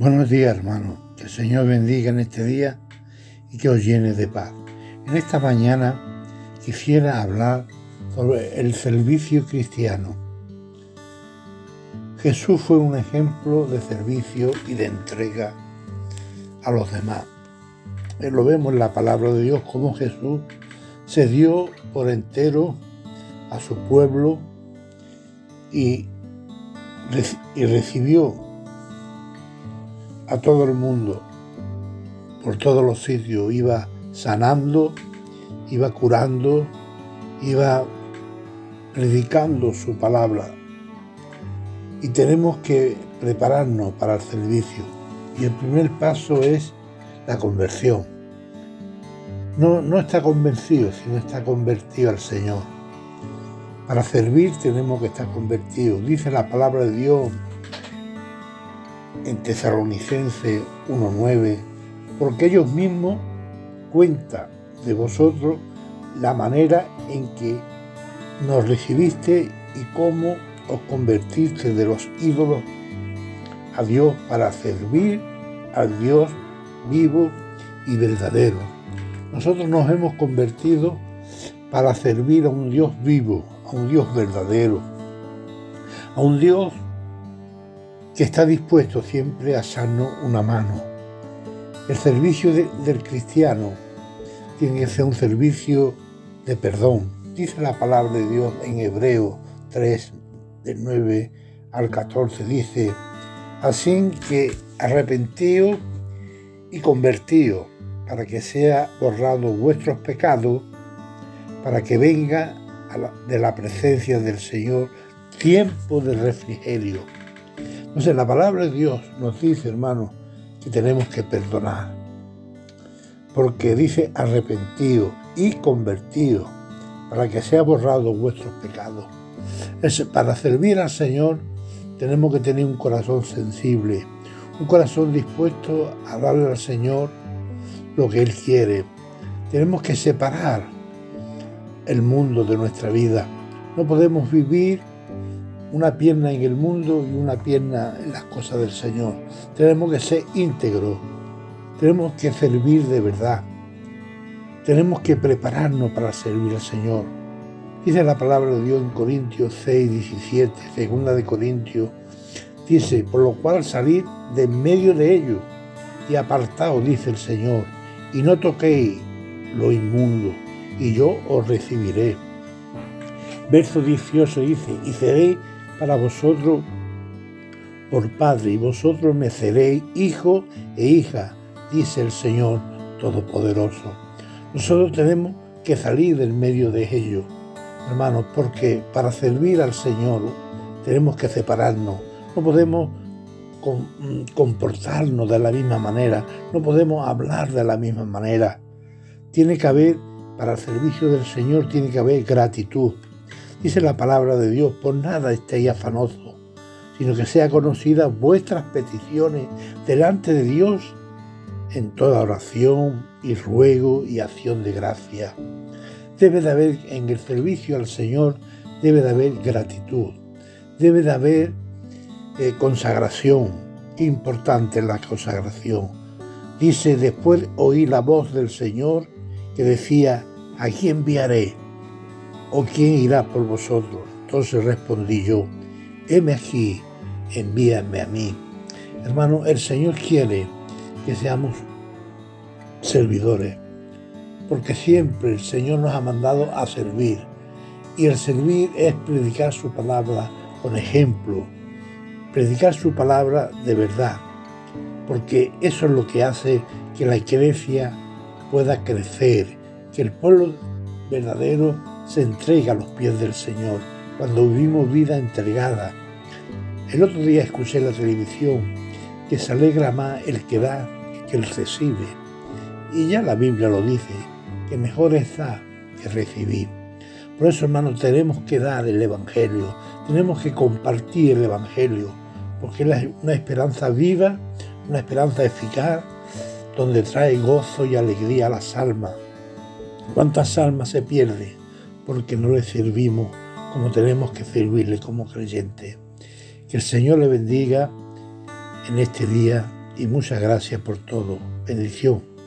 Buenos días, hermano. Que el Señor bendiga en este día y que os llene de paz. En esta mañana quisiera hablar sobre el servicio cristiano. Jesús fue un ejemplo de servicio y de entrega a los demás. Eh, lo vemos en la palabra de Dios como Jesús se dio por entero a su pueblo y, y recibió a todo el mundo, por todos los sitios, iba sanando, iba curando, iba predicando su palabra. Y tenemos que prepararnos para el servicio. Y el primer paso es la conversión. No, no está convencido, sino está convertido al Señor. Para servir tenemos que estar convertidos. Dice la palabra de Dios en Tesalonicense 1.9, porque ellos mismos cuentan de vosotros la manera en que nos recibiste y cómo os convertiste de los ídolos a Dios para servir al Dios vivo y verdadero. Nosotros nos hemos convertido para servir a un Dios vivo, a un Dios verdadero, a un Dios que está dispuesto siempre a echarnos una mano. El servicio del cristiano tiene que ser un servicio de perdón. Dice la palabra de Dios en Hebreo 3, del 9 al 14, dice, así que arrepentíos y convertíos para que sea borrado vuestros pecados, para que venga de la presencia del Señor tiempo de refrigerio entonces la palabra de Dios nos dice, hermano, que tenemos que perdonar. Porque dice arrepentido y convertido para que sea borrado vuestros pecados. Es, para servir al Señor tenemos que tener un corazón sensible, un corazón dispuesto a darle al Señor lo que Él quiere. Tenemos que separar el mundo de nuestra vida. No podemos vivir una pierna en el mundo y una pierna en las cosas del Señor. Tenemos que ser íntegros, tenemos que servir de verdad, tenemos que prepararnos para servir al Señor. Dice la palabra de Dios en Corintios 6, 17, segunda de Corintios, dice, por lo cual salir de en medio de ellos y apartaos, dice el Señor, y no toquéis lo inmundo, y yo os recibiré. Verso 18 dice, y seréis para vosotros por Padre, y vosotros me seréis hijo e hija, dice el Señor Todopoderoso. Nosotros tenemos que salir del medio de ellos, hermanos, porque para servir al Señor tenemos que separarnos. No podemos comportarnos de la misma manera, no podemos hablar de la misma manera. Tiene que haber, para el servicio del Señor, tiene que haber gratitud, Dice la palabra de Dios, por nada estéis afanosos, sino que sea conocida vuestras peticiones delante de Dios en toda oración y ruego y acción de gracia. Debe de haber en el servicio al Señor, debe de haber gratitud, debe de haber eh, consagración, importante la consagración. Dice, después oí la voz del Señor que decía, ¿a quién enviaré? ¿O quién irá por vosotros? Entonces respondí yo, heme aquí, envíame a mí. Hermano, el Señor quiere que seamos servidores, porque siempre el Señor nos ha mandado a servir. Y el servir es predicar su palabra con ejemplo, predicar su palabra de verdad, porque eso es lo que hace que la iglesia pueda crecer, que el pueblo verdadero se entrega a los pies del Señor, cuando vivimos vida entregada. El otro día escuché en la televisión que se alegra más el que da que el recibe. Y ya la Biblia lo dice, que mejor es dar que recibir. Por eso, hermanos, tenemos que dar el Evangelio, tenemos que compartir el Evangelio, porque es una esperanza viva, una esperanza eficaz, donde trae gozo y alegría a las almas. ¿Cuántas almas se pierden porque no le servimos como tenemos que servirle como creyente. Que el Señor le bendiga en este día y muchas gracias por todo. Bendición.